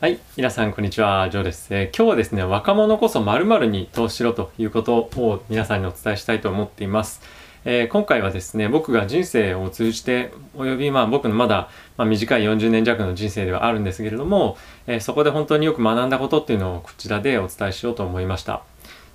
はい、皆さんこんにちは、ジョーです。えー今日はですね、若者こそ〇〇に投資しろということを皆さんにお伝えしたいと思っています。えー今回はですね、僕が人生を通じて、およびまあ僕のまだ、まあ、短い40年弱の人生ではあるんですけれども、えーそこで本当によく学んだことっていうのをこちらでお伝えしようと思いました。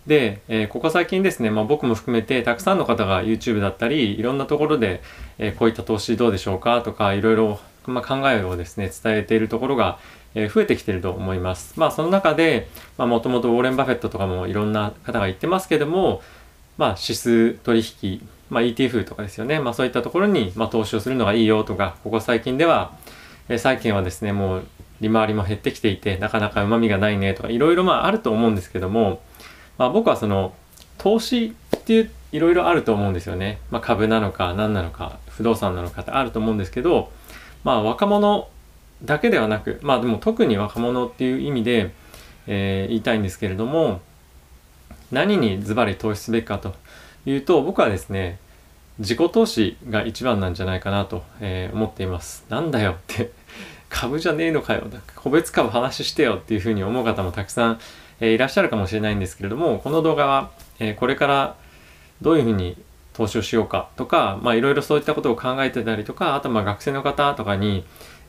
で、えここ最近ですね、まあ、僕も含めてたくさんの方が YouTube だったりいろんなところで、えこういった投資どうでしょうかとかいろいろ、まあ、考えをですね伝えているところが、え増えてきてると思います。まあその中でもともとウォーレン・バフェットとかもいろんな方が言ってますけども、まあ、指数取引、まあ、ETF とかですよね、まあ、そういったところに、まあ、投資をするのがいいよとかここ最近では、えー債券はですねもう利回りも減ってきていてなかなかうまみがないねとかいろいろまああると思うんですけども、まあ、僕はその投資っていういろいろあると思うんですよね、まあ、株なのか何なのか不動産なのかってあると思うんですけど、まあ、若者だけではなくまあでも特に若者っていう意味で、えー言いたいんですけれども何にズバリ投資すべきかというと僕はですね自己投資が一番なんじゃないかなと、えー思っています。なんだよって株じゃねえのかよ個別株話してよっていうふうに思う方もたくさん、えーいらっしゃるかもしれないんですけれどもこの動画は、えーこれからどういうふうに投資をしようかとかまあいろいろそういったことを考えてたりとかあとまあ学生の方とかに、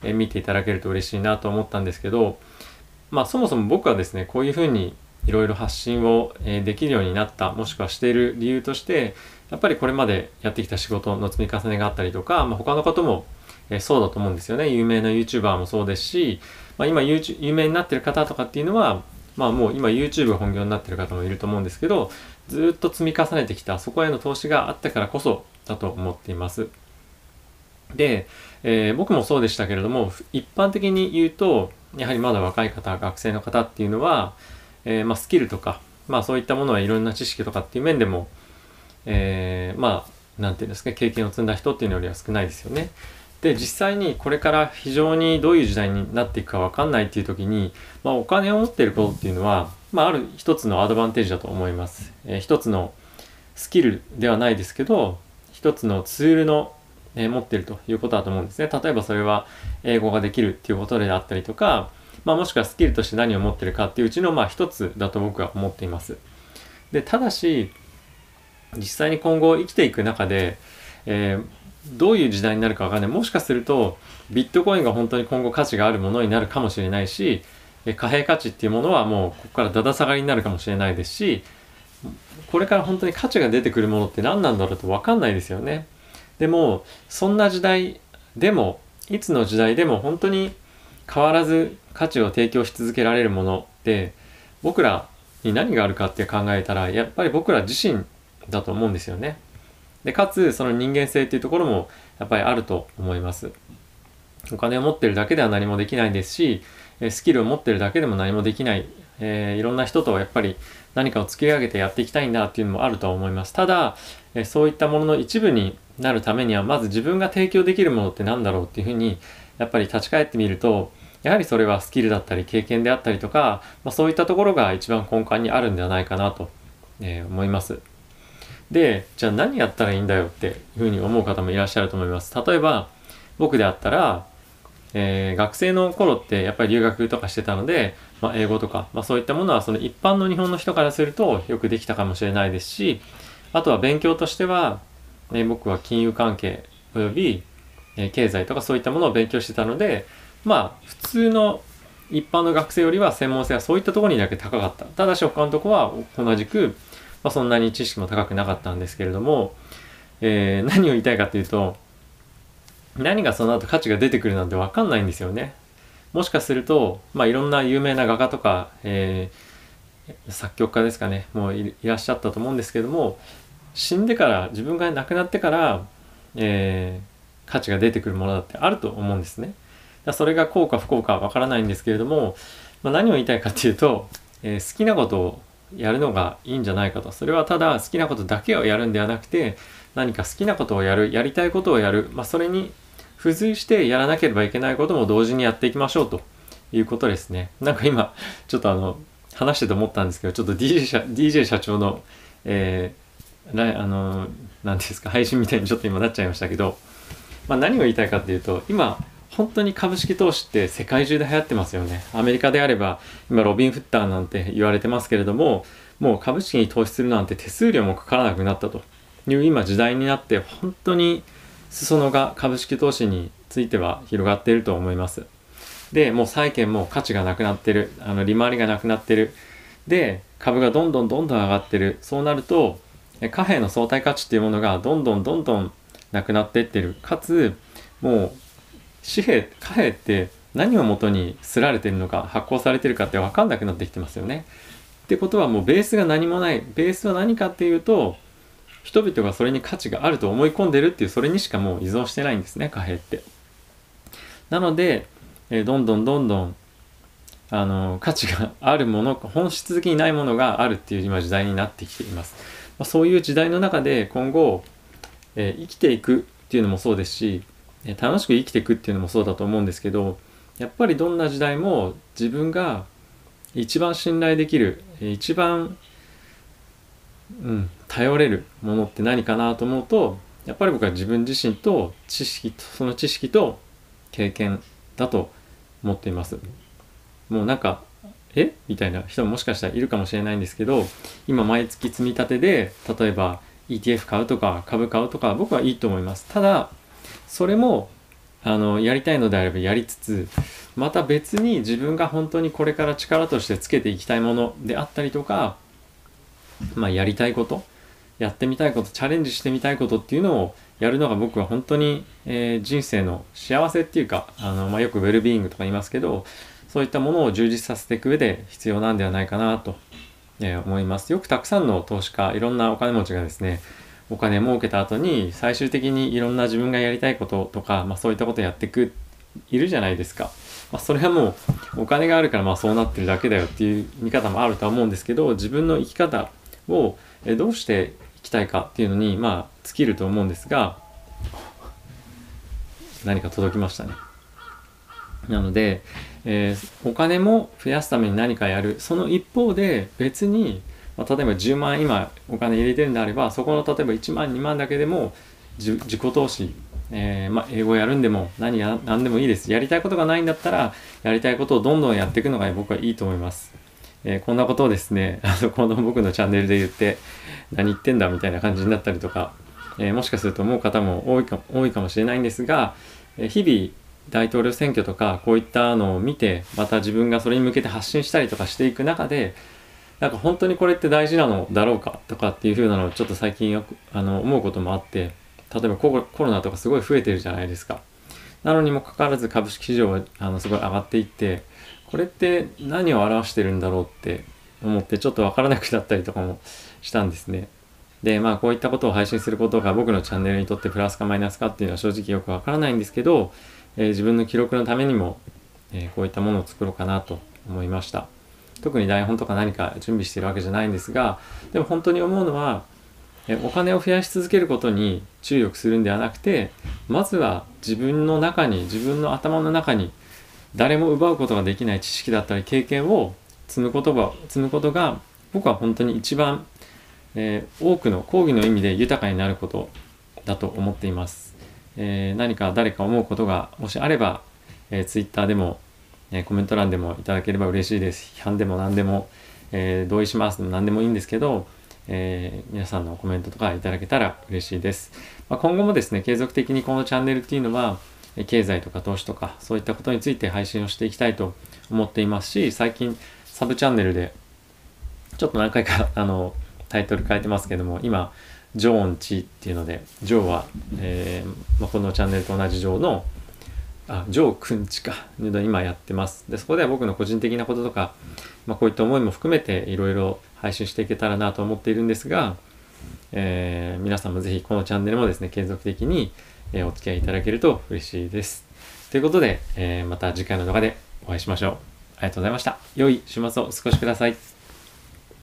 え見ていただけると嬉しいなと思ったんですけどまあそもそも僕はですねこういうふうにいろいろ発信を、えできるようになったもしくはしている理由としてやっぱりこれまでやってきた仕事の積み重ねがあったりとか、まあ、他のことも、えそうだと思うんですよね有名な YouTuber もそうですし、まあ、今 YouTube 有名になってる方とかっていうのはまあもう今 YouTube 本業になってる方もいると思うんですけどずっと積み重ねてきたそこへの投資があったからこそだと思っています。で、えー僕もそうでしたけれども一般的に言うとやはりまだ若い方学生の方っていうのは、えーまあ、スキルとか、まあ、そういったものはいろんな知識とかっていう面でも、えーまあなんていうんですか経験を積んだ人っていうのよりは少ないですよね。で実際にこれから非常にどういう時代になっていくか分かんないっていう時に、まあ、お金を持っていることっていうのは、まあ、ある一つのアドバンテージだと思います。えー一つのスキルではないですけど一つのツールの、え持ってるということだと思うんですね。例えばそれは英語ができるっていうことであったりとか、まあ、もしくはスキルとして何を持ってるかっていううちのまあ一つだと僕は思っています。でただし実際に今後生きていく中で、えーどういう時代になるかわかんないもしかするとビットコインが本当に今後価値があるものになるかもしれないし貨幣価値っていうものはもうここからだだ下がりになるかもしれないですしこれから本当に価値が出てくるものって何なんだろうと分かんないですよね。でもそんな時代でもいつの時代でも本当に変わらず価値を提供し続けられるものって僕らに何があるかって考えたらやっぱり僕ら自身だと思うんですよね。でかつその人間性っていうところもやっぱりあると思います。お金を持ってるだけでは何もできないですしスキルを持ってるだけでも何もできない、えーいろんな人とやっぱり何かを作り上げてやっていきたいんだっていうのもあるとは思います。ただ、えーそういったものの一部になるためにはまず自分が提供できるものって何だろうっていうふうにやっぱり立ち返ってみるとやはりそれはスキルだったり経験であったりとか、まあ、そういったところが一番根幹にあるんではないかなと、えー思います。でじゃあ何やったらいいんだよっていうふうに思う方もいらっしゃると思います。例えば僕であったらえー学生の頃ってやっぱり留学とかしてたので、まあ、英語とか、まあ、そういったものはその一般の日本の人からするとよくできたかもしれないですしあとは勉強としては、えー僕は金融関係および、えー経済とかそういったものを勉強してたのでまあ普通の一般の学生よりは専門性はそういったところにだけ高かった。ただし他のとこは同じく、まあ、そんなに知識も高くなかったんですけれども、え何を言いたいかというと何がその後価値が出てくるなんて分かんないんですよね。もしかすると、まあ、いろんな有名な画家とか、えー作曲家ですかねもういいらっしゃったと思うんですけども死んでから自分が亡くなってから、えー価値が出てくるものだってあると思うんですね。だそれが効か不効かは分からないんですけれども、まあ、何を言いたいかっていうと、えー好きなことをやるのがいいんじゃないかとそれはただ好きなことだけをやるんではなくて何か好きなことをやるやりたいことをやる、まあ、それに付随してやらなければいけないことも同時にやっていきましょうということですね。なんか今ちょっとあの話してて思ったんですけどちょっと DJ 社 DJ 社長の、えーライあの何ていうんですか配信みたいにちょっと今なっちゃいましたけど、まあ、何を言いたいかっていうと今本当に株式投資って世界中で流行ってますよね。アメリカであれば今ロビン・フッターなんて言われてますけれどももう株式に投資するなんて手数料もかからなくなったという今時代になって本当に裾野が株式投資については広がっていると思います。で、もう債券も価値がなくなってる。あの、利回りがなくなってる。で、株がどんどんどんどん上がってる。そうなると、貨幣の相対価値っていうものがどんどんどんどんなくなっていってる。かつ、もう、紙幣、貨幣って何をもとにすられてるのか、発行されてるかって分かんなくなってきてますよね。ってことはもうベースが何もない。ベースは何かっていうと、人々がそれに価値があると思い込んでるっていうそれにしかもう依存してないんですね貨幣って。なので、えー、どんどんどんどんあの価値があるもの本質的にないものがあるっていう今時代になってきています、まあ、そういう時代の中で今後、えー、生きていくっていうのもそうですし、えー、楽しく生きていくっていうのもそうだと思うんですけどやっぱりどんな時代も自分が一番信頼できる一番うん、頼れるものって何かなと思うとやっぱり僕は自分自身と知識とその知識と経験だと思っています。もうなんかえ？みたいな人ももしかしたらいるかもしれないんですけど今毎月積み立てで例えば ETF 買うとか株買うとか僕はいいと思います。ただそれもあのやりたいのであればやりつつまた別に自分が本当にこれから力としてつけていきたいものであったりとかまあ、やりたいことやってみたいことチャレンジしてみたいことっていうのをやるのが僕は本当に、えー、人生の幸せっていうかあの、まあ、よくウェルビーイングとか言いますけどそういったものを充実させていく上で必要なんではないかなと、えー、思いますよくたくさんの投資家いろんなお金持ちがですねお金儲けた後に最終的にいろんな自分がやりたいこととか、まあ、そういったことやっていくいるじゃないですか。まあ、それはもうお金があるからまあそうなってるだけだよっていう見方もあるとは思うんですけど自分の生き方をどうしてきたいかっていうのにまあ尽きると思うんですが何か届きましたね。なので、えー、お金も増やすために何かやるその一方で別に、まあ、例えば10万今お金入れてるんであればそこの例えば1万2万だけでも自己投資、えー、まあ、英語やるんでも何や何でもいいですやりたいことがないんだったらやりたいことをどんどんやっていくのが僕はいいと思います。えー、こんなことをですね、あの、この僕のチャンネルで言って、何言ってんだみたいな感じになったりとか、えー、もしかすると思う方も多いか多いかもしれないんですが、え、日々大統領選挙とかこういったのを見て、また自分がそれに向けて発信したりとかしていく中で、なんか本当にこれって大事なのだろうかとかっていう風なのをちょっと最近よくあの思うこともあって、例えばコロナとかすごい増えてるじゃないですか。なのにもかかわらず株式市場はあのすごい上がっていって、これって何を表してるんだろうって思ってちょっとわからなくなったりとかもしたんですね。で、まあこういったことを配信することが僕のチャンネルにとってプラスかマイナスかっていうのは正直よくわからないんですけど、えー、自分の記録のためにも、えー、こういったものを作ろうかなと思いました。特に台本とか何か準備してるわけじゃないんですが、でも本当に思うのは、えお金を増やし続けることに注力するんではなくて、まずは自分の中に、自分の頭の中に誰も奪うことができない知識だったり経験を積むことが積むことが僕は本当に一番、えー、多くの講義の意味で豊かになることだと思っています、えー、何か誰か思うことがもしあれば、えー、Twitter でも、えー、コメント欄でもいただければ嬉しいです。批判でも何でも、えー、同意します。何でもいいんですけどえー、皆さんのコメントとかいただけたら嬉しいです。まあ、今後もですね、継続的にこのチャンネルっていうのは、経済とか投資とかそういったことについて配信をしていきたいと思っていますし最近サブチャンネルでちょっと何回か あのタイトル変えてますけども今ジョーンチっていうのでジョーは、えーまあ、このチャンネルと同じジョーのあジョーくんちか今やってます。でそこでは僕の個人的なこととか、まあ、こういった思いも含めていろいろ配信していけたらなと思っているんですが、えー、皆さんもぜひこのチャンネルもですね継続的にえお付き合いいただけると嬉しいです。ということで、えまた次回の動画でお会いしましょう。ありがとうございました。良い週末をお過ごしください。